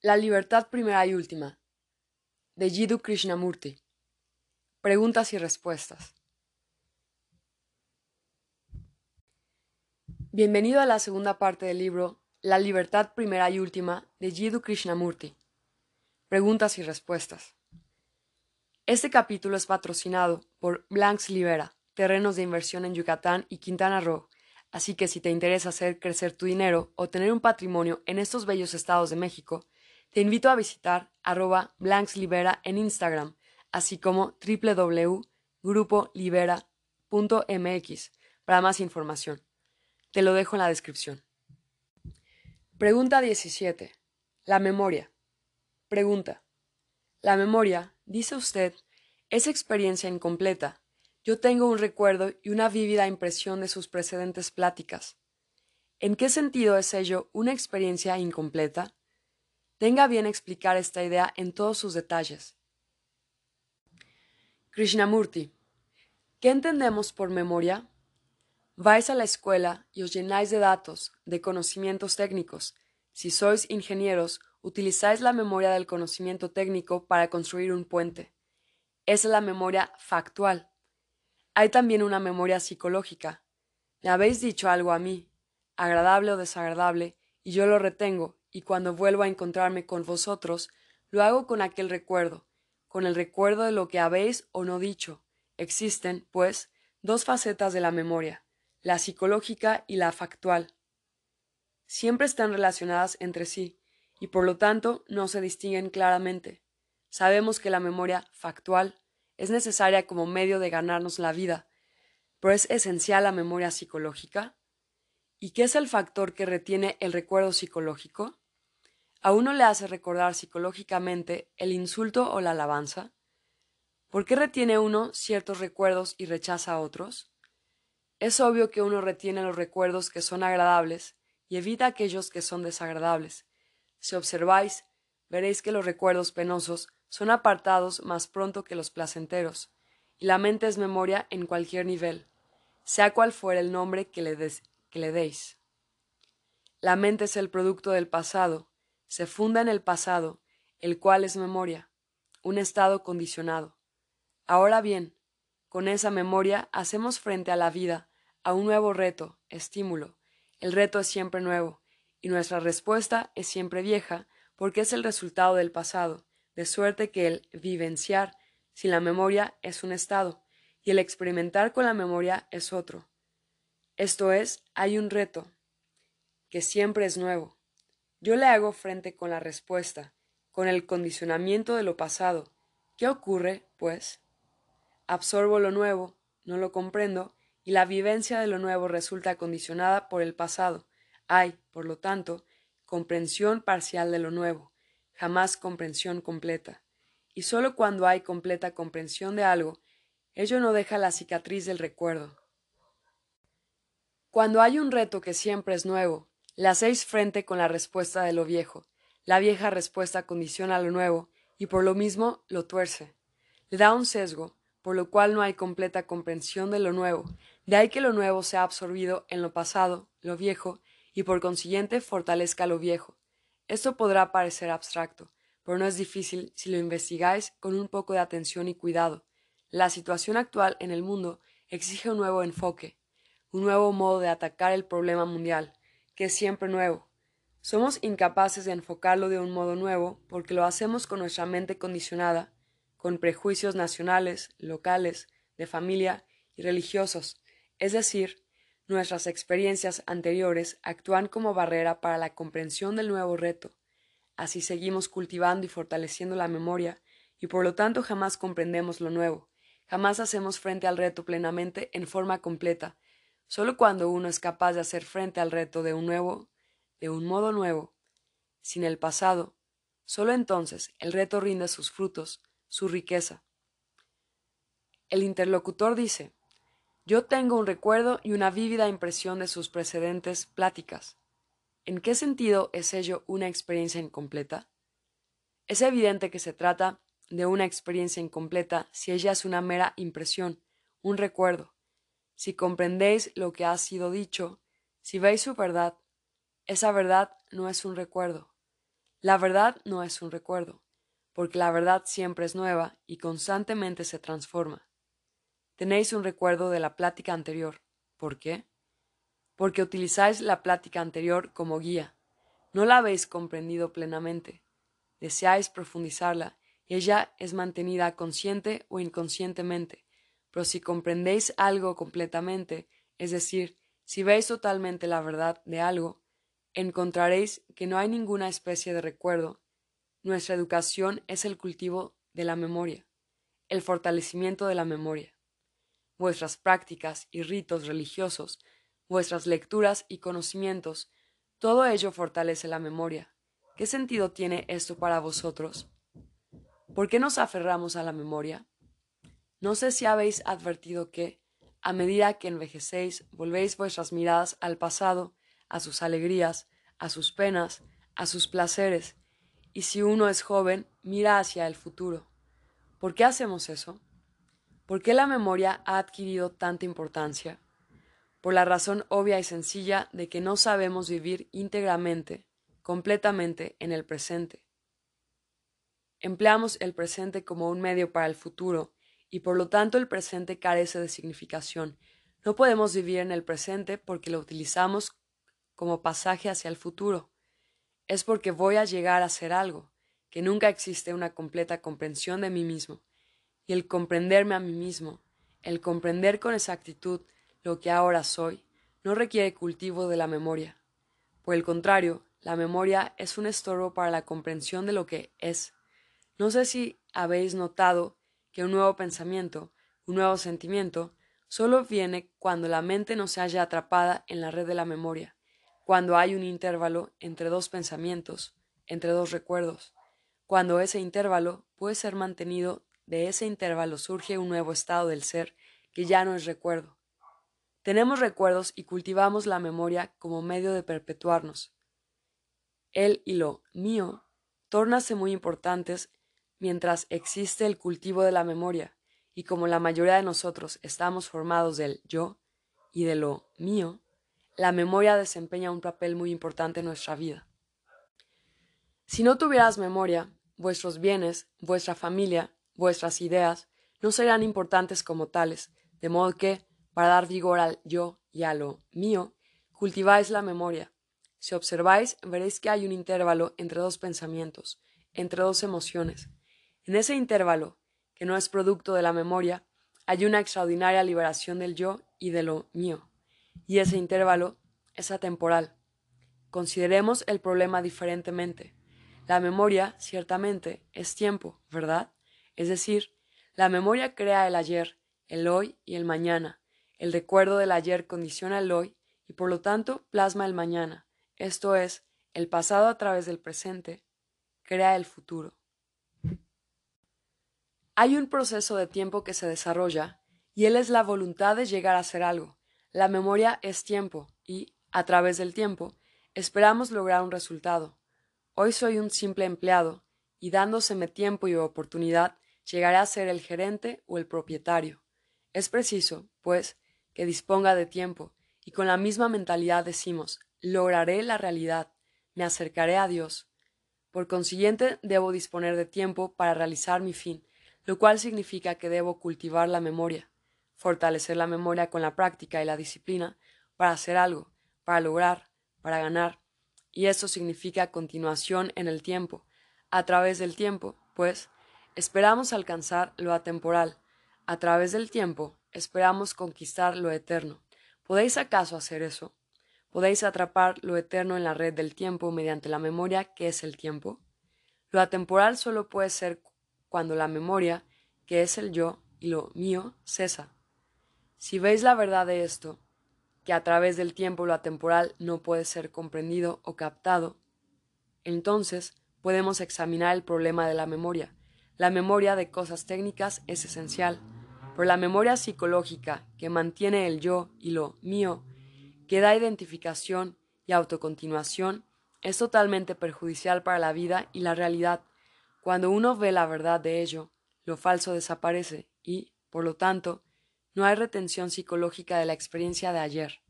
La libertad primera y última. De Jiddu Krishnamurti. Preguntas y respuestas. Bienvenido a la segunda parte del libro La libertad primera y última de Jiddu Krishnamurti. Preguntas y respuestas. Este capítulo es patrocinado por Blanks Libera, terrenos de inversión en Yucatán y Quintana Roo, así que si te interesa hacer crecer tu dinero o tener un patrimonio en estos bellos estados de México, te invito a visitar arroba blankslibera en Instagram, así como www.grupolibera.mx para más información. Te lo dejo en la descripción. Pregunta 17. La memoria. Pregunta. La memoria, dice usted, es experiencia incompleta. Yo tengo un recuerdo y una vívida impresión de sus precedentes pláticas. ¿En qué sentido es ello una experiencia incompleta? Tenga bien explicar esta idea en todos sus detalles. Krishnamurti, ¿qué entendemos por memoria? Vais a la escuela y os llenáis de datos, de conocimientos técnicos. Si sois ingenieros, utilizáis la memoria del conocimiento técnico para construir un puente. Es la memoria factual. Hay también una memoria psicológica. Me habéis dicho algo a mí, agradable o desagradable, y yo lo retengo y cuando vuelvo a encontrarme con vosotros, lo hago con aquel recuerdo, con el recuerdo de lo que habéis o no dicho. Existen, pues, dos facetas de la memoria, la psicológica y la factual. Siempre están relacionadas entre sí, y por lo tanto no se distinguen claramente. Sabemos que la memoria factual es necesaria como medio de ganarnos la vida, pero es esencial la memoria psicológica. ¿Y qué es el factor que retiene el recuerdo psicológico? ¿A uno le hace recordar psicológicamente el insulto o la alabanza? ¿Por qué retiene uno ciertos recuerdos y rechaza otros? Es obvio que uno retiene los recuerdos que son agradables y evita aquellos que son desagradables. Si observáis, veréis que los recuerdos penosos son apartados más pronto que los placenteros, y la mente es memoria en cualquier nivel, sea cual fuera el nombre que le, que le deis. La mente es el producto del pasado, se funda en el pasado, el cual es memoria, un estado condicionado. Ahora bien, con esa memoria hacemos frente a la vida, a un nuevo reto, estímulo. El reto es siempre nuevo, y nuestra respuesta es siempre vieja, porque es el resultado del pasado, de suerte que el vivenciar sin la memoria es un estado, y el experimentar con la memoria es otro. Esto es, hay un reto, que siempre es nuevo. Yo le hago frente con la respuesta, con el condicionamiento de lo pasado. ¿Qué ocurre, pues? Absorbo lo nuevo, no lo comprendo, y la vivencia de lo nuevo resulta condicionada por el pasado. Hay, por lo tanto, comprensión parcial de lo nuevo, jamás comprensión completa. Y sólo cuando hay completa comprensión de algo, ello no deja la cicatriz del recuerdo. Cuando hay un reto que siempre es nuevo, le hacéis frente con la respuesta de lo viejo. La vieja respuesta condiciona lo nuevo y por lo mismo lo tuerce. Le da un sesgo, por lo cual no hay completa comprensión de lo nuevo. De ahí que lo nuevo sea absorbido en lo pasado, lo viejo, y por consiguiente fortalezca lo viejo. Esto podrá parecer abstracto, pero no es difícil si lo investigáis con un poco de atención y cuidado. La situación actual en el mundo exige un nuevo enfoque, un nuevo modo de atacar el problema mundial, que es siempre nuevo. Somos incapaces de enfocarlo de un modo nuevo porque lo hacemos con nuestra mente condicionada, con prejuicios nacionales, locales, de familia y religiosos, es decir, nuestras experiencias anteriores actúan como barrera para la comprensión del nuevo reto. Así seguimos cultivando y fortaleciendo la memoria, y por lo tanto jamás comprendemos lo nuevo, jamás hacemos frente al reto plenamente en forma completa, Solo cuando uno es capaz de hacer frente al reto de un nuevo, de un modo nuevo, sin el pasado, solo entonces el reto rinde sus frutos, su riqueza. El interlocutor dice, yo tengo un recuerdo y una vívida impresión de sus precedentes pláticas. ¿En qué sentido es ello una experiencia incompleta? Es evidente que se trata de una experiencia incompleta si ella es una mera impresión, un recuerdo si comprendéis lo que ha sido dicho, si veis su verdad, esa verdad no es un recuerdo. La verdad no es un recuerdo, porque la verdad siempre es nueva y constantemente se transforma. Tenéis un recuerdo de la plática anterior. ¿Por qué? Porque utilizáis la plática anterior como guía. No la habéis comprendido plenamente. Deseáis profundizarla y ella es mantenida consciente o inconscientemente. Pero si comprendéis algo completamente, es decir, si veis totalmente la verdad de algo, encontraréis que no hay ninguna especie de recuerdo. Nuestra educación es el cultivo de la memoria, el fortalecimiento de la memoria. Vuestras prácticas y ritos religiosos, vuestras lecturas y conocimientos, todo ello fortalece la memoria. ¿Qué sentido tiene esto para vosotros? ¿Por qué nos aferramos a la memoria? No sé si habéis advertido que, a medida que envejecéis, volvéis vuestras miradas al pasado, a sus alegrías, a sus penas, a sus placeres, y si uno es joven, mira hacia el futuro. ¿Por qué hacemos eso? ¿Por qué la memoria ha adquirido tanta importancia? Por la razón obvia y sencilla de que no sabemos vivir íntegramente, completamente en el presente. Empleamos el presente como un medio para el futuro, y por lo tanto el presente carece de significación. No podemos vivir en el presente porque lo utilizamos como pasaje hacia el futuro. Es porque voy a llegar a ser algo, que nunca existe una completa comprensión de mí mismo. Y el comprenderme a mí mismo, el comprender con exactitud lo que ahora soy, no requiere cultivo de la memoria. Por el contrario, la memoria es un estorbo para la comprensión de lo que es. No sé si habéis notado que un nuevo pensamiento, un nuevo sentimiento, solo viene cuando la mente no se haya atrapada en la red de la memoria, cuando hay un intervalo entre dos pensamientos, entre dos recuerdos. Cuando ese intervalo puede ser mantenido, de ese intervalo surge un nuevo estado del ser que ya no es recuerdo. Tenemos recuerdos y cultivamos la memoria como medio de perpetuarnos. Él y lo mío tórnase muy importantes mientras existe el cultivo de la memoria, y como la mayoría de nosotros estamos formados del yo y de lo mío, la memoria desempeña un papel muy importante en nuestra vida. Si no tuvieras memoria, vuestros bienes, vuestra familia, vuestras ideas, no serían importantes como tales, de modo que, para dar vigor al yo y a lo mío, cultiváis la memoria. Si observáis, veréis que hay un intervalo entre dos pensamientos, entre dos emociones, en ese intervalo, que no es producto de la memoria, hay una extraordinaria liberación del yo y de lo mío. Y ese intervalo es atemporal. Consideremos el problema diferentemente. La memoria, ciertamente, es tiempo, ¿verdad? Es decir, la memoria crea el ayer, el hoy y el mañana. El recuerdo del ayer condiciona el hoy y por lo tanto plasma el mañana. Esto es, el pasado a través del presente crea el futuro. Hay un proceso de tiempo que se desarrolla y él es la voluntad de llegar a hacer algo. La memoria es tiempo y, a través del tiempo, esperamos lograr un resultado. Hoy soy un simple empleado y dándoseme tiempo y oportunidad llegaré a ser el gerente o el propietario. Es preciso, pues, que disponga de tiempo y con la misma mentalidad decimos lograré la realidad, me acercaré a Dios. Por consiguiente, debo disponer de tiempo para realizar mi fin, lo cual significa que debo cultivar la memoria, fortalecer la memoria con la práctica y la disciplina para hacer algo, para lograr, para ganar, y eso significa continuación en el tiempo. A través del tiempo, pues, esperamos alcanzar lo atemporal, a través del tiempo esperamos conquistar lo eterno. ¿Podéis acaso hacer eso? ¿Podéis atrapar lo eterno en la red del tiempo mediante la memoria que es el tiempo? Lo atemporal solo puede ser cuando la memoria, que es el yo y lo mío, cesa. Si veis la verdad de esto, que a través del tiempo lo atemporal no puede ser comprendido o captado, entonces podemos examinar el problema de la memoria. La memoria de cosas técnicas es esencial, pero la memoria psicológica que mantiene el yo y lo mío, que da identificación y autocontinuación, es totalmente perjudicial para la vida y la realidad cuando uno ve la verdad de ello, lo falso desaparece y, por lo tanto, no hay retención psicológica de la experiencia de ayer.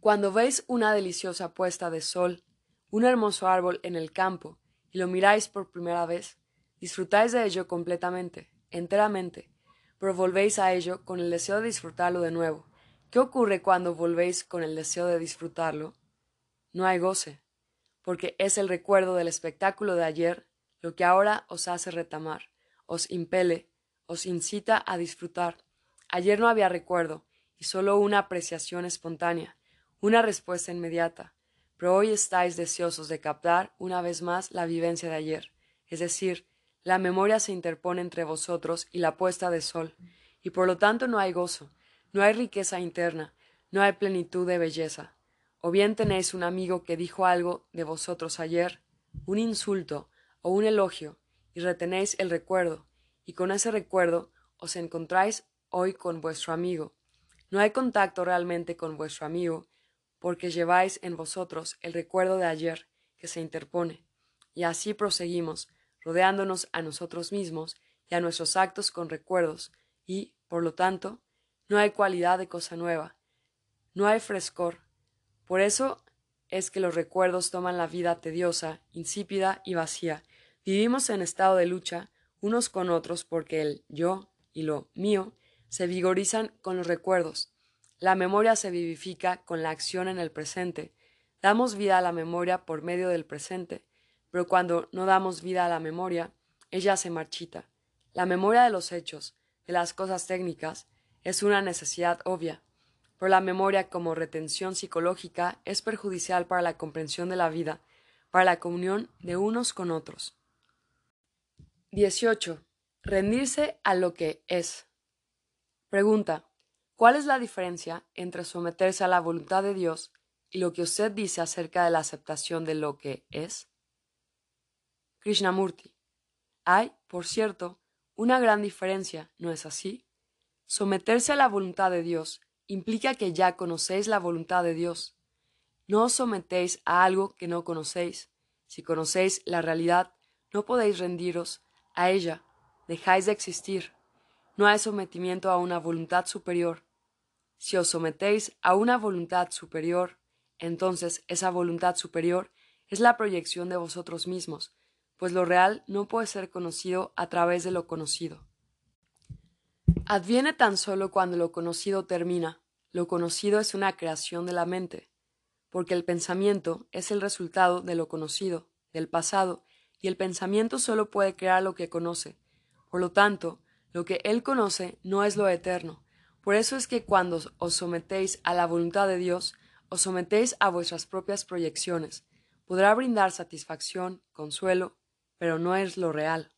Cuando veis una deliciosa puesta de sol, un hermoso árbol en el campo, y lo miráis por primera vez, disfrutáis de ello completamente, enteramente, pero volvéis a ello con el deseo de disfrutarlo de nuevo. ¿Qué ocurre cuando volvéis con el deseo de disfrutarlo? No hay goce, porque es el recuerdo del espectáculo de ayer lo que ahora os hace retamar, os impele, os incita a disfrutar. Ayer no había recuerdo, y solo una apreciación espontánea, una respuesta inmediata, pero hoy estáis deseosos de captar una vez más la vivencia de ayer, es decir, la memoria se interpone entre vosotros y la puesta de sol, y por lo tanto no hay gozo, no hay riqueza interna, no hay plenitud de belleza. O bien tenéis un amigo que dijo algo de vosotros ayer, un insulto o un elogio, y retenéis el recuerdo, y con ese recuerdo os encontráis hoy con vuestro amigo. No hay contacto realmente con vuestro amigo, porque lleváis en vosotros el recuerdo de ayer que se interpone, y así proseguimos, rodeándonos a nosotros mismos y a nuestros actos con recuerdos, y, por lo tanto, no hay cualidad de cosa nueva, no hay frescor. Por eso es que los recuerdos toman la vida tediosa, insípida y vacía. Vivimos en estado de lucha unos con otros porque el yo y lo mío se vigorizan con los recuerdos. La memoria se vivifica con la acción en el presente. Damos vida a la memoria por medio del presente, pero cuando no damos vida a la memoria, ella se marchita. La memoria de los hechos, de las cosas técnicas, es una necesidad obvia, pero la memoria como retención psicológica es perjudicial para la comprensión de la vida, para la comunión de unos con otros. 18. Rendirse a lo que es. Pregunta. ¿Cuál es la diferencia entre someterse a la voluntad de Dios y lo que usted dice acerca de la aceptación de lo que es? Krishnamurti. Hay, por cierto, una gran diferencia, ¿no es así? Someterse a la voluntad de Dios implica que ya conocéis la voluntad de Dios. No os sometéis a algo que no conocéis. Si conocéis la realidad, no podéis rendiros a ella, dejáis de existir. No hay sometimiento a una voluntad superior. Si os sometéis a una voluntad superior, entonces esa voluntad superior es la proyección de vosotros mismos, pues lo real no puede ser conocido a través de lo conocido. Adviene tan solo cuando lo conocido termina. Lo conocido es una creación de la mente, porque el pensamiento es el resultado de lo conocido, del pasado, y el pensamiento solo puede crear lo que conoce. Por lo tanto, lo que él conoce no es lo eterno. Por eso es que cuando os sometéis a la voluntad de Dios, os sometéis a vuestras propias proyecciones. Podrá brindar satisfacción, consuelo, pero no es lo real.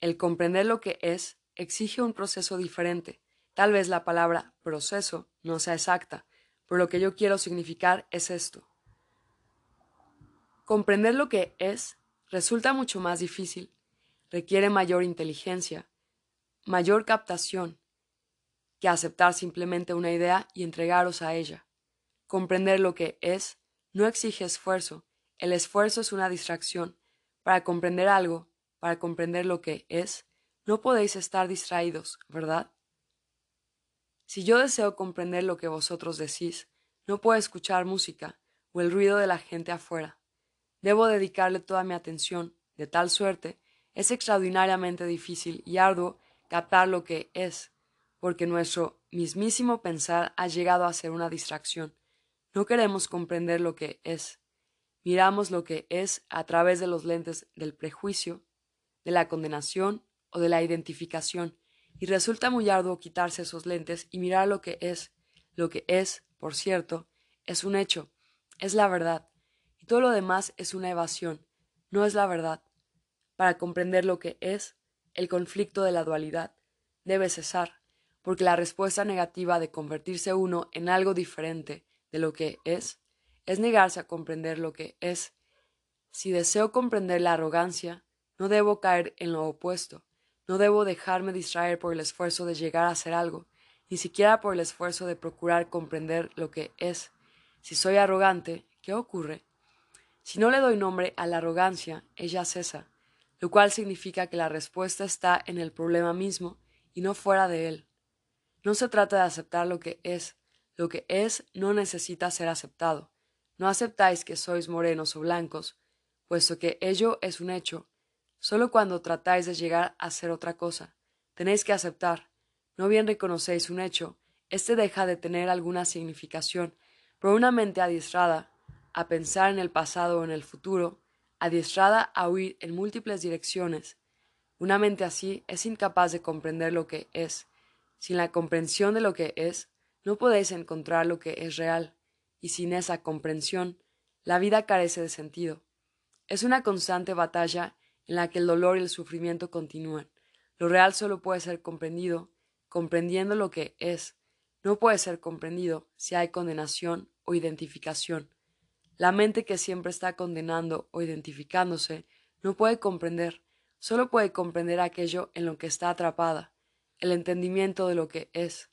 El comprender lo que es exige un proceso diferente. Tal vez la palabra proceso no sea exacta, pero lo que yo quiero significar es esto. Comprender lo que es resulta mucho más difícil, requiere mayor inteligencia, mayor captación, que aceptar simplemente una idea y entregaros a ella. Comprender lo que es no exige esfuerzo, el esfuerzo es una distracción, para comprender algo, para comprender lo que es, no podéis estar distraídos, ¿verdad? Si yo deseo comprender lo que vosotros decís, no puedo escuchar música o el ruido de la gente afuera. Debo dedicarle toda mi atención, de tal suerte, es extraordinariamente difícil y arduo captar lo que es, porque nuestro mismísimo pensar ha llegado a ser una distracción. No queremos comprender lo que es miramos lo que es a través de los lentes del prejuicio, de la condenación o de la identificación, y resulta muy arduo quitarse esos lentes y mirar lo que es. Lo que es, por cierto, es un hecho, es la verdad, todo lo demás es una evasión, no es la verdad. Para comprender lo que es, el conflicto de la dualidad debe cesar, porque la respuesta negativa de convertirse uno en algo diferente de lo que es es negarse a comprender lo que es. Si deseo comprender la arrogancia, no debo caer en lo opuesto, no debo dejarme distraer por el esfuerzo de llegar a ser algo, ni siquiera por el esfuerzo de procurar comprender lo que es. Si soy arrogante, ¿qué ocurre? Si no le doy nombre a la arrogancia, ella cesa, lo cual significa que la respuesta está en el problema mismo y no fuera de él. No se trata de aceptar lo que es, lo que es no necesita ser aceptado, no aceptáis que sois morenos o blancos, puesto que ello es un hecho. Solo cuando tratáis de llegar a ser otra cosa, tenéis que aceptar. No bien reconocéis un hecho, éste deja de tener alguna significación, pero una mente adiestrada a pensar en el pasado o en el futuro, adiestrada a huir en múltiples direcciones, una mente así es incapaz de comprender lo que es. Sin la comprensión de lo que es, no podéis encontrar lo que es real, y sin esa comprensión, la vida carece de sentido. Es una constante batalla en la que el dolor y el sufrimiento continúan. Lo real solo puede ser comprendido comprendiendo lo que es. No puede ser comprendido si hay condenación o identificación. La mente que siempre está condenando o identificándose no puede comprender, solo puede comprender aquello en lo que está atrapada, el entendimiento de lo que es,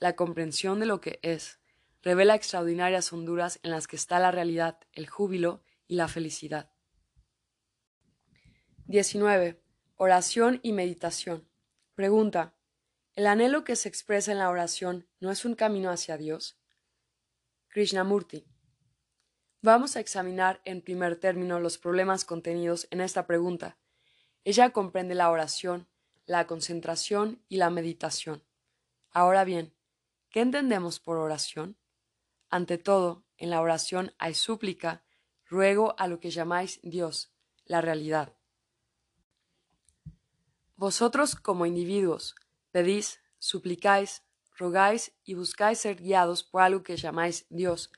la comprensión de lo que es, revela extraordinarias honduras en las que está la realidad, el júbilo y la felicidad. 19. Oración y meditación. Pregunta. ¿El anhelo que se expresa en la oración no es un camino hacia Dios? Krishnamurti. Vamos a examinar en primer término los problemas contenidos en esta pregunta. Ella comprende la oración, la concentración y la meditación. Ahora bien, ¿qué entendemos por oración? Ante todo, en la oración hay súplica, ruego a lo que llamáis Dios, la realidad. Vosotros como individuos pedís, suplicáis, rogáis y buscáis ser guiados por algo que llamáis Dios.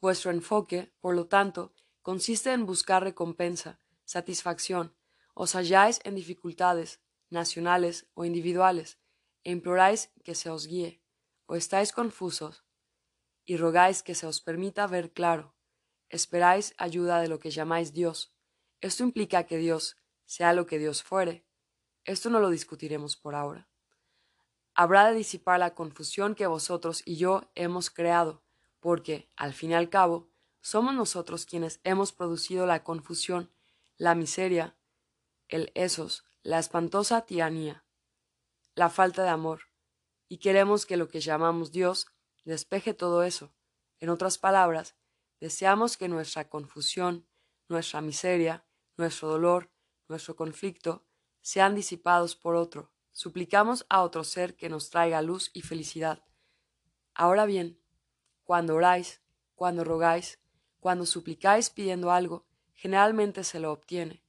Vuestro enfoque, por lo tanto, consiste en buscar recompensa, satisfacción, os halláis en dificultades, nacionales o individuales, e imploráis que se os guíe, o estáis confusos, y rogáis que se os permita ver claro, esperáis ayuda de lo que llamáis Dios. Esto implica que Dios, sea lo que Dios fuere. Esto no lo discutiremos por ahora. Habrá de disipar la confusión que vosotros y yo hemos creado, porque, al fin y al cabo, somos nosotros quienes hemos producido la confusión, la miseria, el esos, la espantosa tiranía, la falta de amor, y queremos que lo que llamamos Dios despeje todo eso. En otras palabras, deseamos que nuestra confusión, nuestra miseria, nuestro dolor, nuestro conflicto, sean disipados por otro. Suplicamos a otro ser que nos traiga luz y felicidad. Ahora bien, cuando oráis, cuando rogáis, cuando suplicáis pidiendo algo, generalmente se lo obtiene.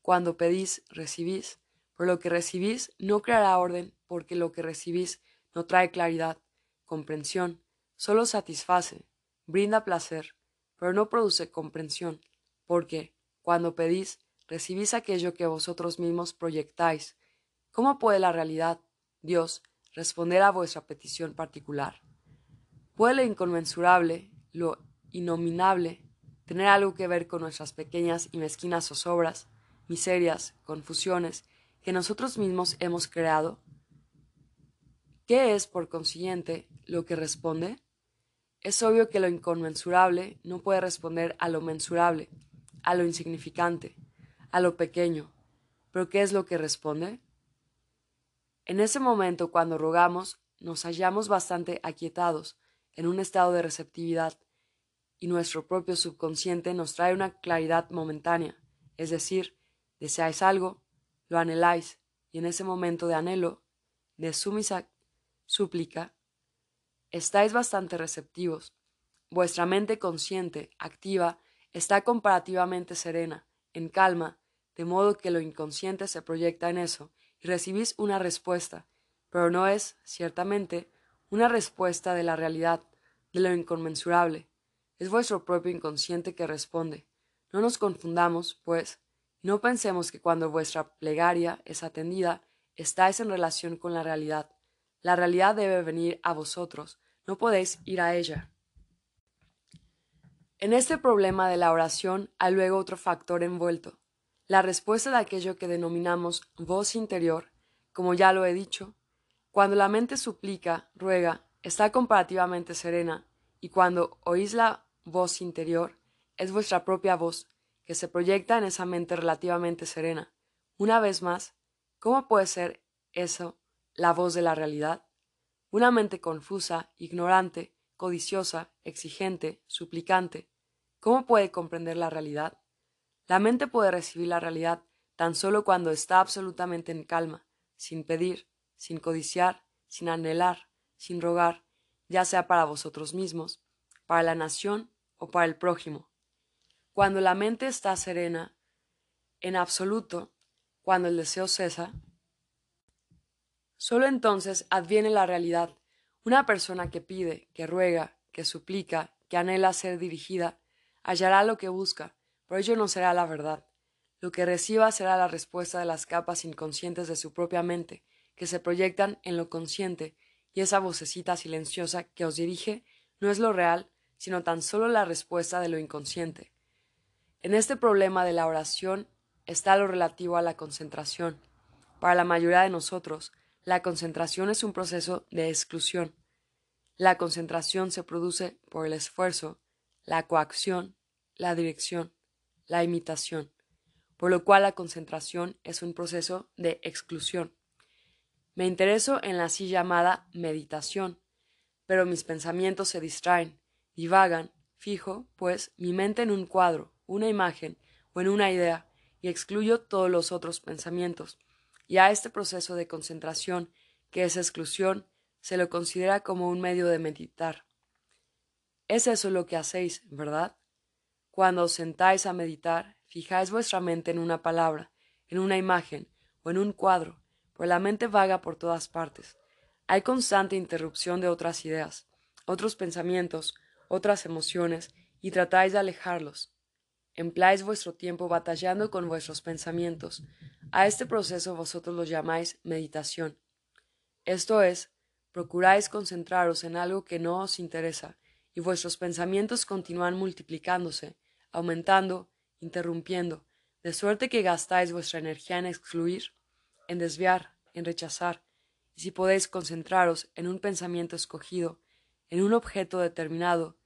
Cuando pedís, recibís. Por lo que recibís no creará orden, porque lo que recibís no trae claridad, comprensión, solo satisface, brinda placer, pero no produce comprensión, porque, cuando pedís, recibís aquello que vosotros mismos proyectáis. ¿Cómo puede la realidad, Dios, responder a vuestra petición particular? ¿Puede lo inconmensurable, lo innominable, tener algo que ver con nuestras pequeñas y mezquinas zozobras, miserias, confusiones que nosotros mismos hemos creado? ¿Qué es, por consiguiente, lo que responde? Es obvio que lo inconmensurable no puede responder a lo mensurable, a lo insignificante, a lo pequeño. ¿Pero qué es lo que responde? En ese momento, cuando rogamos, nos hallamos bastante aquietados, en un estado de receptividad, y nuestro propio subconsciente nos trae una claridad momentánea, es decir, deseáis algo, lo anheláis, y en ese momento de anhelo, de sumisa súplica, estáis bastante receptivos. Vuestra mente consciente, activa, está comparativamente serena, en calma, de modo que lo inconsciente se proyecta en eso, y recibís una respuesta, pero no es, ciertamente, una respuesta de la realidad, de lo inconmensurable. Es vuestro propio inconsciente que responde. No nos confundamos, pues, no pensemos que cuando vuestra plegaria es atendida, estáis en relación con la realidad. La realidad debe venir a vosotros, no podéis ir a ella. En este problema de la oración hay luego otro factor envuelto, la respuesta de aquello que denominamos voz interior, como ya lo he dicho, cuando la mente suplica, ruega, está comparativamente serena, y cuando oís la voz interior, es vuestra propia voz, que se proyecta en esa mente relativamente serena. Una vez más, ¿cómo puede ser eso la voz de la realidad? Una mente confusa, ignorante, codiciosa, exigente, suplicante. ¿Cómo puede comprender la realidad? La mente puede recibir la realidad tan solo cuando está absolutamente en calma, sin pedir, sin codiciar, sin anhelar, sin rogar, ya sea para vosotros mismos, para la nación o para el prójimo. Cuando la mente está serena, en absoluto, cuando el deseo cesa, solo entonces adviene la realidad. Una persona que pide, que ruega, que suplica, que anhela ser dirigida, hallará lo que busca, pero ello no será la verdad. Lo que reciba será la respuesta de las capas inconscientes de su propia mente, que se proyectan en lo consciente, y esa vocecita silenciosa que os dirige no es lo real, sino tan solo la respuesta de lo inconsciente. En este problema de la oración está lo relativo a la concentración. Para la mayoría de nosotros, la concentración es un proceso de exclusión. La concentración se produce por el esfuerzo, la coacción, la dirección, la imitación, por lo cual la concentración es un proceso de exclusión. Me intereso en la así llamada meditación, pero mis pensamientos se distraen, divagan, fijo, pues, mi mente en un cuadro, una imagen o en una idea, y excluyo todos los otros pensamientos. Y a este proceso de concentración, que es exclusión, se lo considera como un medio de meditar. Es eso lo que hacéis, ¿verdad? Cuando os sentáis a meditar, fijáis vuestra mente en una palabra, en una imagen o en un cuadro, pues la mente vaga por todas partes. Hay constante interrupción de otras ideas, otros pensamientos, otras emociones, y tratáis de alejarlos. Empláis vuestro tiempo batallando con vuestros pensamientos. A este proceso vosotros lo llamáis meditación. Esto es, procuráis concentraros en algo que no os interesa, y vuestros pensamientos continúan multiplicándose, aumentando, interrumpiendo, de suerte que gastáis vuestra energía en excluir, en desviar, en rechazar, y si podéis concentraros en un pensamiento escogido, en un objeto determinado,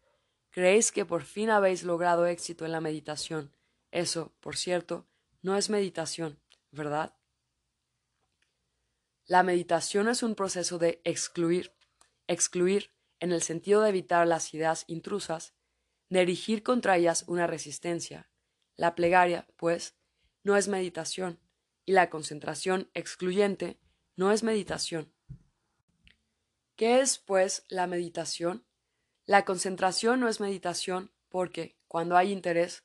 creéis que por fin habéis logrado éxito en la meditación. Eso, por cierto, no es meditación, ¿verdad? La meditación es un proceso de excluir, excluir en el sentido de evitar las ideas intrusas, de erigir contra ellas una resistencia. La plegaria, pues, no es meditación, y la concentración excluyente no es meditación. ¿Qué es, pues, la meditación? La concentración no es meditación porque, cuando hay interés,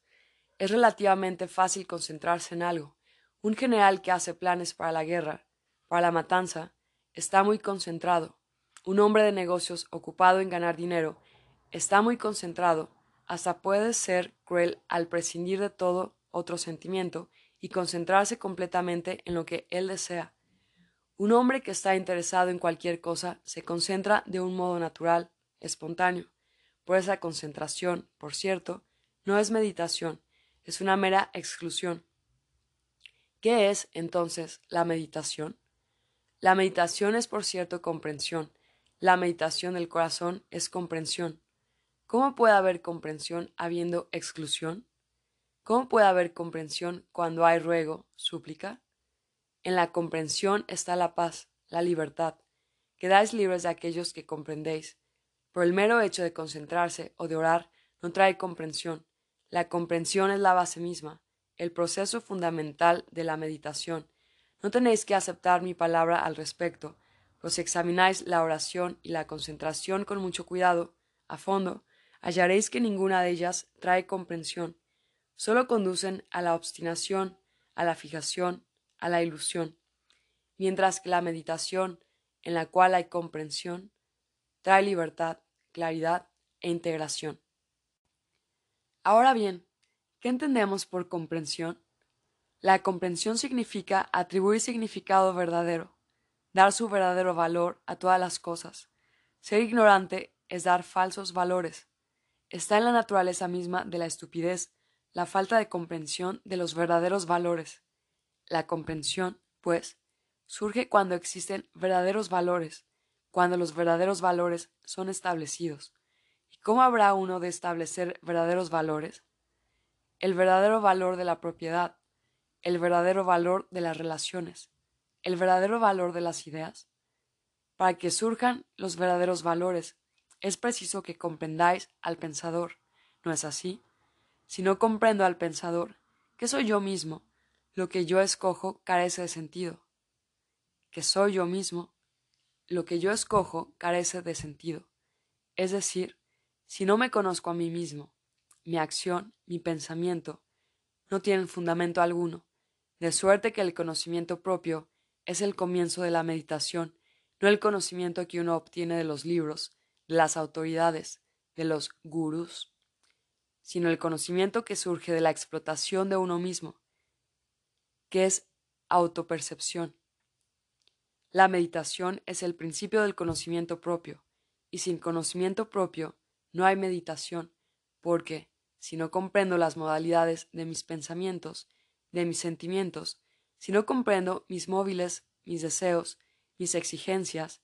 es relativamente fácil concentrarse en algo. Un general que hace planes para la guerra, para la matanza, está muy concentrado. Un hombre de negocios ocupado en ganar dinero está muy concentrado, hasta puede ser cruel al prescindir de todo otro sentimiento y concentrarse completamente en lo que él desea. Un hombre que está interesado en cualquier cosa se concentra de un modo natural, espontáneo. Por esa concentración, por cierto, no es meditación, es una mera exclusión. ¿Qué es, entonces, la meditación? La meditación es, por cierto, comprensión. La meditación del corazón es comprensión. ¿Cómo puede haber comprensión habiendo exclusión? ¿Cómo puede haber comprensión cuando hay ruego, súplica? En la comprensión está la paz, la libertad. Quedáis libres de aquellos que comprendéis. Por el mero hecho de concentrarse o de orar no trae comprensión. La comprensión es la base misma, el proceso fundamental de la meditación. No tenéis que aceptar mi palabra al respecto, pues si examináis la oración y la concentración con mucho cuidado, a fondo, hallaréis que ninguna de ellas trae comprensión solo conducen a la obstinación, a la fijación, a la ilusión, mientras que la meditación, en la cual hay comprensión, trae libertad, claridad e integración. Ahora bien, ¿qué entendemos por comprensión? La comprensión significa atribuir significado verdadero, dar su verdadero valor a todas las cosas. Ser ignorante es dar falsos valores. Está en la naturaleza misma de la estupidez la falta de comprensión de los verdaderos valores. La comprensión, pues, surge cuando existen verdaderos valores, cuando los verdaderos valores son establecidos. ¿Y cómo habrá uno de establecer verdaderos valores? El verdadero valor de la propiedad, el verdadero valor de las relaciones, el verdadero valor de las ideas. Para que surjan los verdaderos valores, es preciso que comprendáis al pensador. ¿No es así? Si no comprendo al pensador, que soy yo mismo, lo que yo escojo carece de sentido. Que soy yo mismo, lo que yo escojo carece de sentido. Es decir, si no me conozco a mí mismo, mi acción, mi pensamiento, no tienen fundamento alguno, de suerte que el conocimiento propio es el comienzo de la meditación, no el conocimiento que uno obtiene de los libros, de las autoridades, de los gurús, sino el conocimiento que surge de la explotación de uno mismo, que es autopercepción. La meditación es el principio del conocimiento propio, y sin conocimiento propio no hay meditación, porque, si no comprendo las modalidades de mis pensamientos, de mis sentimientos, si no comprendo mis móviles, mis deseos, mis exigencias,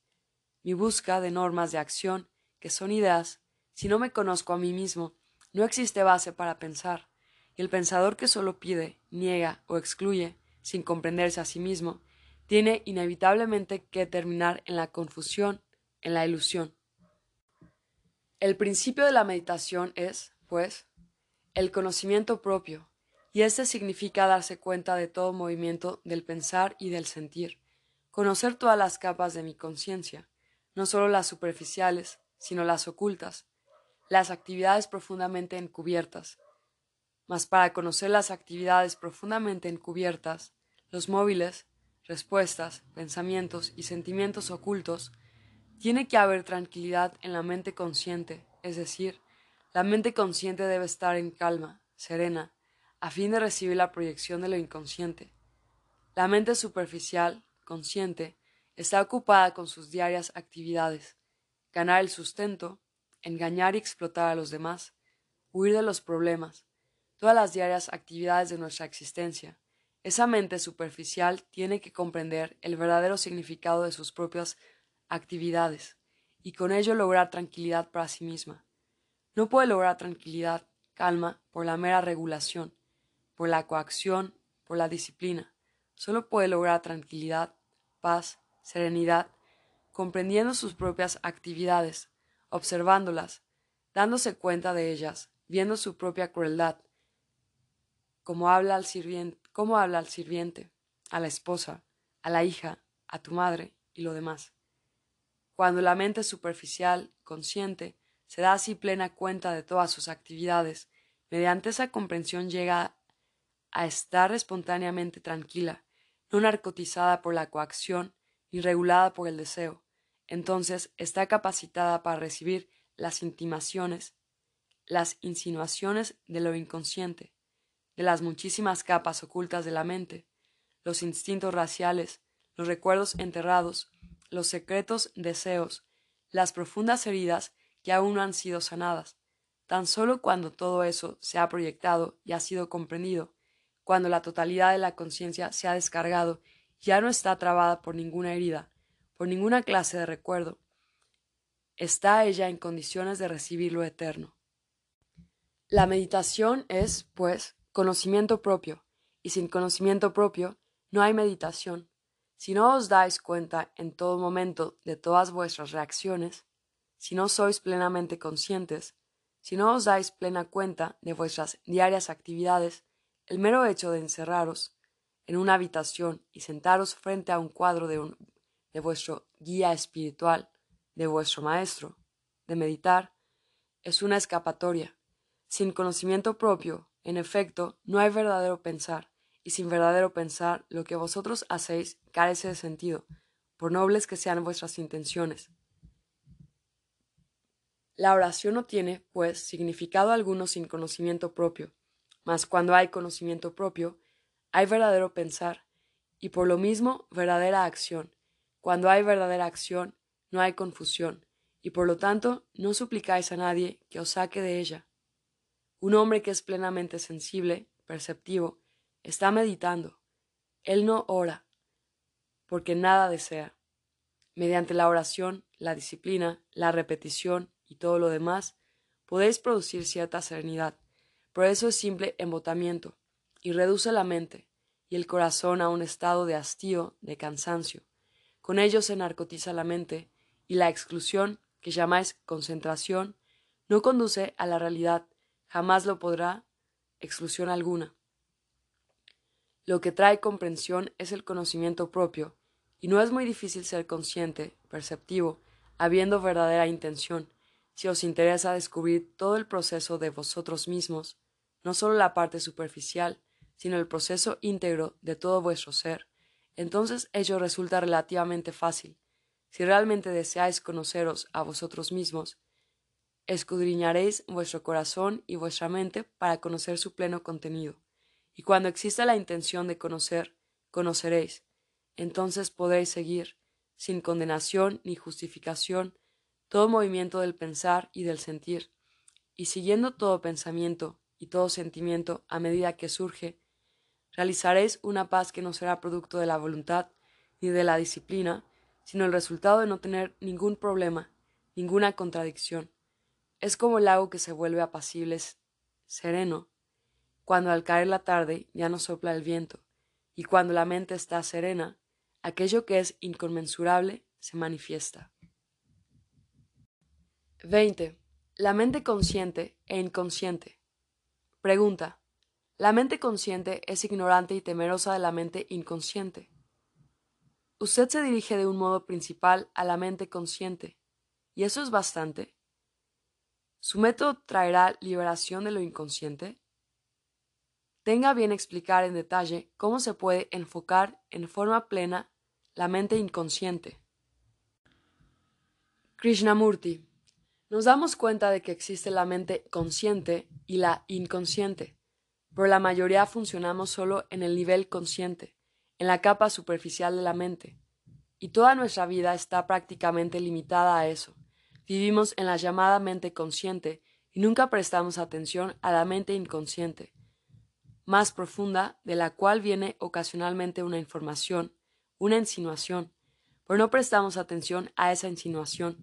mi busca de normas de acción, que son ideas, si no me conozco a mí mismo, no existe base para pensar, y el pensador que solo pide, niega o excluye, sin comprenderse a sí mismo, tiene inevitablemente que terminar en la confusión, en la ilusión. El principio de la meditación es, pues, el conocimiento propio, y este significa darse cuenta de todo movimiento del pensar y del sentir, conocer todas las capas de mi conciencia, no solo las superficiales, sino las ocultas, las actividades profundamente encubiertas. Mas para conocer las actividades profundamente encubiertas, los móviles, respuestas, pensamientos y sentimientos ocultos, tiene que haber tranquilidad en la mente consciente, es decir, la mente consciente debe estar en calma, serena, a fin de recibir la proyección de lo inconsciente. La mente superficial, consciente, está ocupada con sus diarias actividades, ganar el sustento, engañar y explotar a los demás, huir de los problemas, todas las diarias actividades de nuestra existencia. Esa mente superficial tiene que comprender el verdadero significado de sus propias actividades y con ello lograr tranquilidad para sí misma. No puede lograr tranquilidad, calma, por la mera regulación, por la coacción, por la disciplina. Solo puede lograr tranquilidad, paz, serenidad, comprendiendo sus propias actividades, observándolas, dándose cuenta de ellas, viendo su propia crueldad, como habla al sirviente, como habla al sirviente, a la esposa, a la hija, a tu madre y lo demás. Cuando la mente superficial, consciente, se da así plena cuenta de todas sus actividades, mediante esa comprensión llega a estar espontáneamente tranquila, no narcotizada por la coacción ni regulada por el deseo. Entonces está capacitada para recibir las intimaciones, las insinuaciones de lo inconsciente, de las muchísimas capas ocultas de la mente, los instintos raciales, los recuerdos enterrados, los secretos deseos, las profundas heridas que aún no han sido sanadas. Tan solo cuando todo eso se ha proyectado y ha sido comprendido, cuando la totalidad de la conciencia se ha descargado ya no está trabada por ninguna herida, por ninguna clase de recuerdo, está ella en condiciones de recibir lo eterno. La meditación es, pues, conocimiento propio, y sin conocimiento propio no hay meditación. Si no os dais cuenta en todo momento de todas vuestras reacciones, si no sois plenamente conscientes, si no os dais plena cuenta de vuestras diarias actividades, el mero hecho de encerraros en una habitación y sentaros frente a un cuadro de, de vuestro guía espiritual, de vuestro maestro, de meditar, es una escapatoria. Sin conocimiento propio, en efecto, no hay verdadero pensar, y sin verdadero pensar, lo que vosotros hacéis carece de sentido, por nobles que sean vuestras intenciones. La oración no tiene, pues, significado alguno sin conocimiento propio, mas cuando hay conocimiento propio, hay verdadero pensar, y por lo mismo verdadera acción. Cuando hay verdadera acción, no hay confusión, y por lo tanto no suplicáis a nadie que os saque de ella. Un hombre que es plenamente sensible, perceptivo, está meditando. Él no ora, porque nada desea. Mediante la oración, la disciplina, la repetición y todo lo demás, podéis producir cierta serenidad, pero eso es simple embotamiento, y reduce la mente y el corazón a un estado de hastío, de cansancio. Con ello se narcotiza la mente, y la exclusión, que llamáis concentración, no conduce a la realidad, jamás lo podrá, exclusión alguna. Lo que trae comprensión es el conocimiento propio, y no es muy difícil ser consciente, perceptivo, habiendo verdadera intención, si os interesa descubrir todo el proceso de vosotros mismos, no solo la parte superficial, sino el proceso íntegro de todo vuestro ser, entonces ello resulta relativamente fácil. Si realmente deseáis conoceros a vosotros mismos, escudriñaréis vuestro corazón y vuestra mente para conocer su pleno contenido. Y cuando exista la intención de conocer, conoceréis. Entonces podréis seguir, sin condenación ni justificación, todo movimiento del pensar y del sentir, y siguiendo todo pensamiento y todo sentimiento a medida que surge, realizaréis una paz que no será producto de la voluntad ni de la disciplina, sino el resultado de no tener ningún problema, ninguna contradicción. Es como el lago que se vuelve apacible, sereno, cuando al caer la tarde ya no sopla el viento, y cuando la mente está serena, aquello que es inconmensurable se manifiesta. 20. La mente consciente e inconsciente. Pregunta. La mente consciente es ignorante y temerosa de la mente inconsciente. Usted se dirige de un modo principal a la mente consciente, y eso es bastante. ¿Su método traerá liberación de lo inconsciente? Tenga bien explicar en detalle cómo se puede enfocar en forma plena la mente inconsciente. Krishnamurti. Nos damos cuenta de que existe la mente consciente y la inconsciente pero la mayoría funcionamos solo en el nivel consciente, en la capa superficial de la mente, y toda nuestra vida está prácticamente limitada a eso. Vivimos en la llamada mente consciente y nunca prestamos atención a la mente inconsciente, más profunda, de la cual viene ocasionalmente una información, una insinuación, pero no prestamos atención a esa insinuación,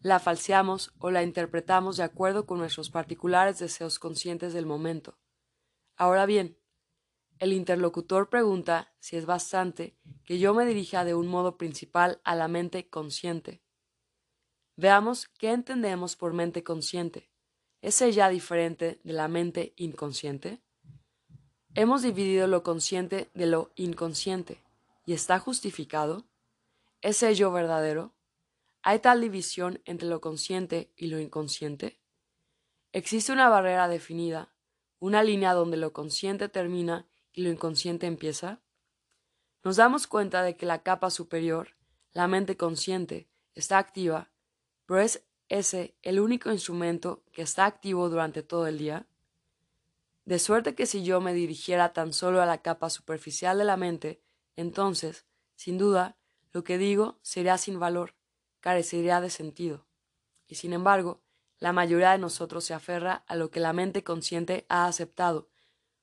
la falseamos o la interpretamos de acuerdo con nuestros particulares deseos conscientes del momento. Ahora bien, el interlocutor pregunta si es bastante que yo me dirija de un modo principal a la mente consciente. Veamos qué entendemos por mente consciente. ¿Es ella diferente de la mente inconsciente? Hemos dividido lo consciente de lo inconsciente, y está justificado. ¿Es ello verdadero? ¿Hay tal división entre lo consciente y lo inconsciente? ¿Existe una barrera definida una línea donde lo consciente termina y lo inconsciente empieza? Nos damos cuenta de que la capa superior, la mente consciente, está activa, pero es ese el único instrumento que está activo durante todo el día. De suerte que si yo me dirigiera tan solo a la capa superficial de la mente, entonces, sin duda, lo que digo sería sin valor, carecería de sentido. Y sin embargo, la mayoría de nosotros se aferra a lo que la mente consciente ha aceptado,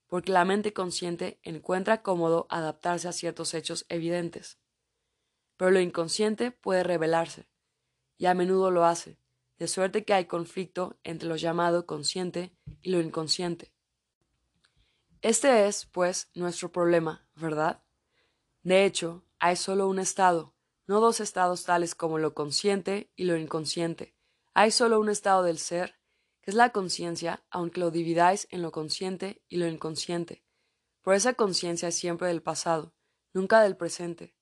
porque la mente consciente encuentra cómodo adaptarse a ciertos hechos evidentes. Pero lo inconsciente puede revelarse, y a menudo lo hace, de suerte que hay conflicto entre lo llamado consciente y lo inconsciente. Este es, pues, nuestro problema, ¿verdad? De hecho, hay solo un estado, no dos estados tales como lo consciente y lo inconsciente. Hay solo un estado del ser, que es la conciencia, aunque lo dividáis en lo consciente y lo inconsciente. Por esa conciencia es siempre del pasado, nunca del presente.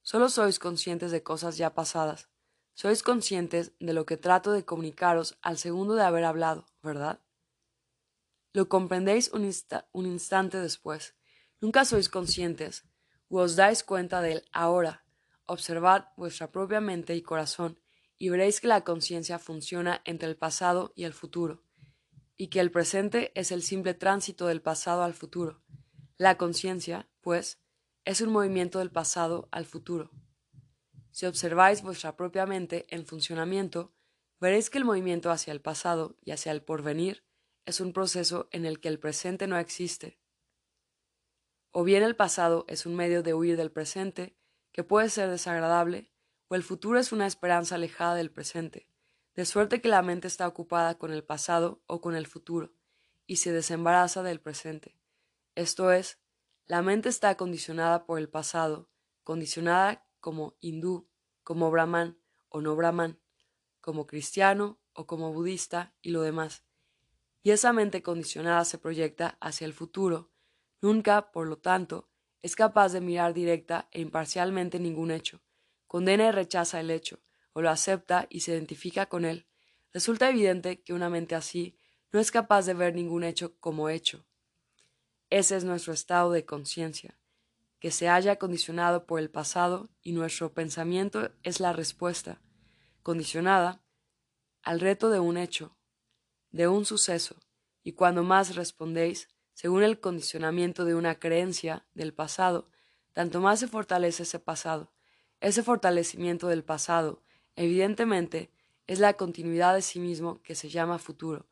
Solo sois conscientes de cosas ya pasadas. Sois conscientes de lo que trato de comunicaros al segundo de haber hablado, ¿verdad? Lo comprendéis un, un instante después. Nunca sois conscientes, u os dais cuenta del ahora. Observad vuestra propia mente y corazón y veréis que la conciencia funciona entre el pasado y el futuro, y que el presente es el simple tránsito del pasado al futuro. La conciencia, pues, es un movimiento del pasado al futuro. Si observáis vuestra propia mente en funcionamiento, veréis que el movimiento hacia el pasado y hacia el porvenir es un proceso en el que el presente no existe. O bien el pasado es un medio de huir del presente, que puede ser desagradable, o el futuro es una esperanza alejada del presente, de suerte que la mente está ocupada con el pasado o con el futuro, y se desembaraza del presente. Esto es, la mente está condicionada por el pasado, condicionada como hindú, como brahman o no brahman, como cristiano o como budista y lo demás. y esa mente condicionada se proyecta hacia el futuro. Nunca, por lo tanto, es capaz de mirar directa e imparcialmente ningún hecho. Condena y rechaza el hecho, o lo acepta y se identifica con él. Resulta evidente que una mente así no es capaz de ver ningún hecho como hecho. Ese es nuestro estado de conciencia, que se haya condicionado por el pasado y nuestro pensamiento es la respuesta, condicionada al reto de un hecho, de un suceso, y cuando más respondéis, según el condicionamiento de una creencia del pasado, tanto más se fortalece ese pasado. Ese fortalecimiento del pasado, evidentemente, es la continuidad de sí mismo que se llama futuro.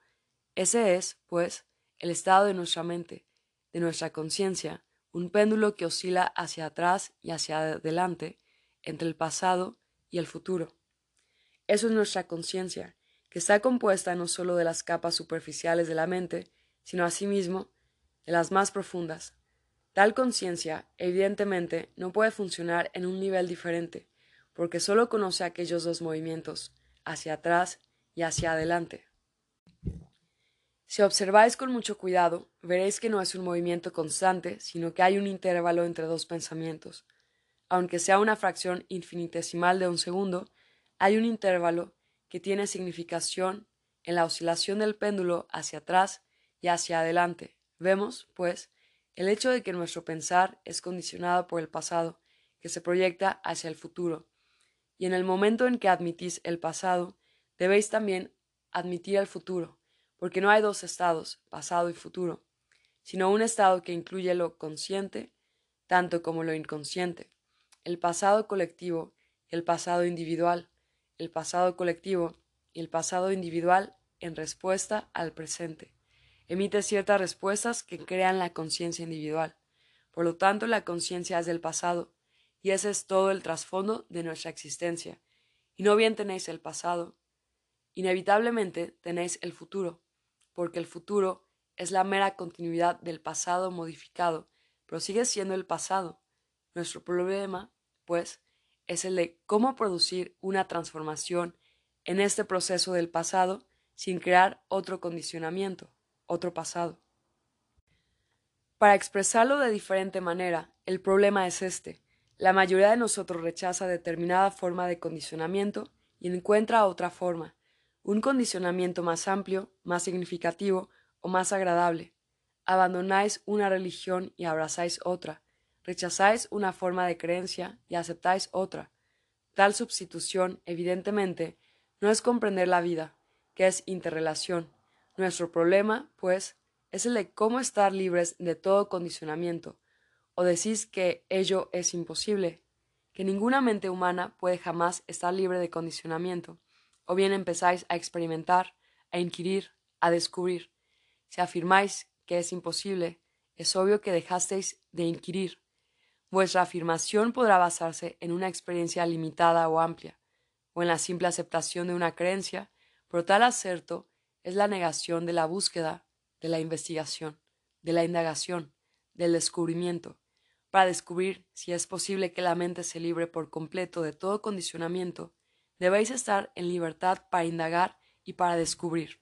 Ese es, pues, el estado de nuestra mente, de nuestra conciencia, un péndulo que oscila hacia atrás y hacia adelante, entre el pasado y el futuro. Eso es nuestra conciencia, que está compuesta no sólo de las capas superficiales de la mente, sino asimismo de las más profundas. Tal conciencia, evidentemente, no puede funcionar en un nivel diferente, porque sólo conoce aquellos dos movimientos, hacia atrás y hacia adelante. Si observáis con mucho cuidado, veréis que no es un movimiento constante, sino que hay un intervalo entre dos pensamientos. Aunque sea una fracción infinitesimal de un segundo, hay un intervalo que tiene significación en la oscilación del péndulo hacia atrás y hacia adelante. Vemos, pues, el hecho de que nuestro pensar es condicionado por el pasado, que se proyecta hacia el futuro. Y en el momento en que admitís el pasado, debéis también admitir el futuro, porque no hay dos estados, pasado y futuro, sino un estado que incluye lo consciente tanto como lo inconsciente, el pasado colectivo y el pasado individual, el pasado colectivo y el pasado individual en respuesta al presente. Emite ciertas respuestas que crean la conciencia individual. Por lo tanto, la conciencia es del pasado, y ese es todo el trasfondo de nuestra existencia. Y no bien tenéis el pasado, inevitablemente tenéis el futuro, porque el futuro es la mera continuidad del pasado modificado, pero sigue siendo el pasado. Nuestro problema, pues, es el de cómo producir una transformación en este proceso del pasado sin crear otro condicionamiento, otro pasado. Para expresarlo de diferente manera, el problema es este. La mayoría de nosotros rechaza determinada forma de condicionamiento y encuentra otra forma, un condicionamiento más amplio, más significativo o más agradable. Abandonáis una religión y abrazáis otra, rechazáis una forma de creencia y aceptáis otra. Tal substitución, evidentemente, no es comprender la vida, que es interrelación. Nuestro problema, pues, es el de cómo estar libres de todo condicionamiento. O decís que ello es imposible, que ninguna mente humana puede jamás estar libre de condicionamiento, o bien empezáis a experimentar, a inquirir, a descubrir. Si afirmáis que es imposible, es obvio que dejasteis de inquirir, Vuestra afirmación podrá basarse en una experiencia limitada o amplia, o en la simple aceptación de una creencia, pero tal acerto es la negación de la búsqueda, de la investigación, de la indagación, del descubrimiento, para descubrir si es posible que la mente se libre por completo de todo condicionamiento, debéis estar en libertad para indagar y para descubrir.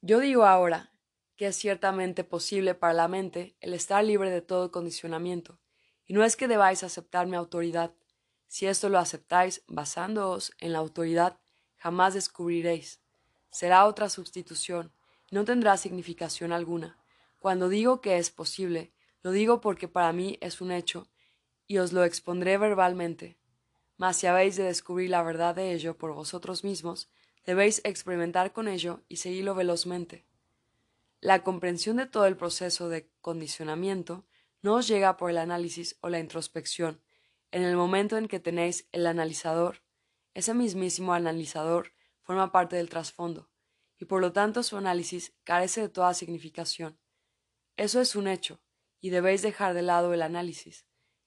Yo digo ahora que es ciertamente posible para la mente el estar libre de todo condicionamiento, y no es que debáis aceptar mi autoridad. Si esto lo aceptáis basándoos en la autoridad, jamás descubriréis. Será otra sustitución, no tendrá significación alguna. Cuando digo que es posible, lo digo porque para mí es un hecho, y os lo expondré verbalmente. Mas si habéis de descubrir la verdad de ello por vosotros mismos, debéis experimentar con ello y seguirlo velozmente. La comprensión de todo el proceso de condicionamiento no os llega por el análisis o la introspección. En el momento en que tenéis el analizador, ese mismísimo analizador forma parte del trasfondo, y por lo tanto su análisis carece de toda significación. Eso es un hecho, y debéis dejar de lado el análisis.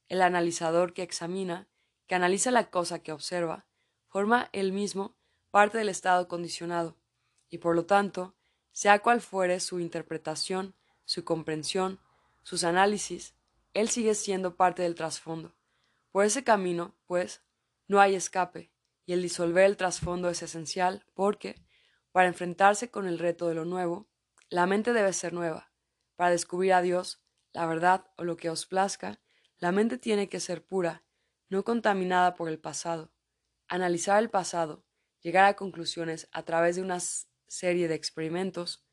El analizador que examina, que analiza la cosa que observa, forma él mismo parte del estado condicionado, y por lo tanto sea cual fuere su interpretación, su comprensión, sus análisis, él sigue siendo parte del trasfondo. Por ese camino, pues, no hay escape, y el disolver el trasfondo es esencial porque, Para enfrentarse con el reto de lo nuevo, la mente debe ser nueva. Para descubrir a Dios, la verdad o lo que os plazca, la mente tiene que ser pura, no contaminada por el pasado. Analizar el pasado, llegar a conclusiones a través de una serie de experimentos,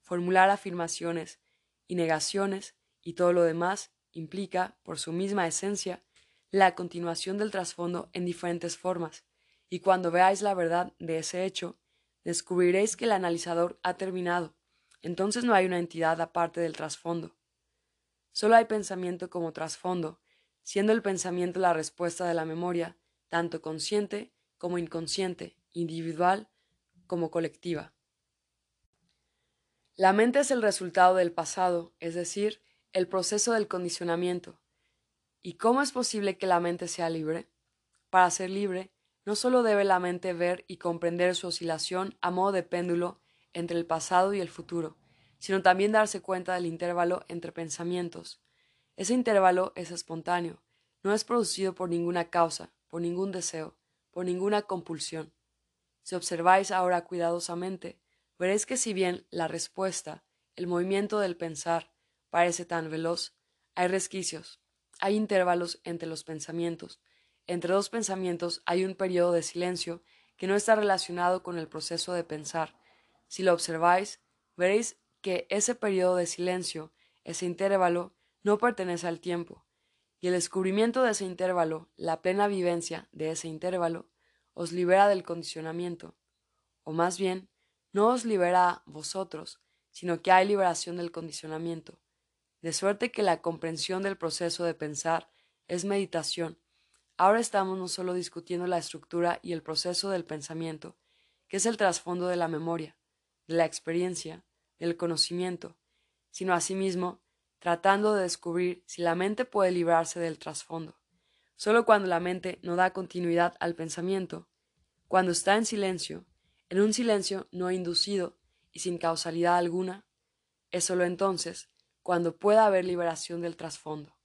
formular afirmaciones y negaciones y todo lo demás implica, por su misma esencia, la continuación del trasfondo en diferentes formas, y cuando veáis la verdad de ese hecho, descubriréis que el analizador ha terminado, entonces no hay una entidad aparte del trasfondo. Solo hay pensamiento como trasfondo, siendo el pensamiento la respuesta de la memoria, tanto consciente como inconsciente, individual como colectiva. La mente es el resultado del pasado, es decir, el proceso del condicionamiento. ¿Y cómo es posible que la mente sea libre? Para ser libre, no solo debe la mente ver y comprender su oscilación a modo de péndulo entre el pasado y el futuro, sino también darse cuenta del intervalo entre pensamientos. Ese intervalo es espontáneo, no es producido por ninguna causa, por ningún deseo, por ninguna compulsión. Si observáis ahora cuidadosamente, veréis que si bien la respuesta, el movimiento del pensar, parece tan veloz, hay resquicios, hay intervalos entre los pensamientos. Entre dos pensamientos hay un periodo de silencio que no está relacionado con el proceso de pensar. Si lo observáis, veréis que ese periodo de silencio, ese intervalo, no pertenece al tiempo, y el descubrimiento de ese intervalo, la plena vivencia de ese intervalo, os libera del condicionamiento, o más bien, no os libera a vosotros, sino que hay liberación del condicionamiento, de suerte que la comprensión del proceso de pensar es meditación. Ahora estamos no solo discutiendo la estructura y el proceso del pensamiento, que es el trasfondo de la memoria, de la experiencia, del conocimiento, sino asimismo tratando de descubrir si la mente puede librarse del trasfondo. Solo cuando la mente no da continuidad al pensamiento, cuando está en silencio, en un silencio no inducido y sin causalidad alguna, es solo entonces cuando pueda haber liberación del trasfondo.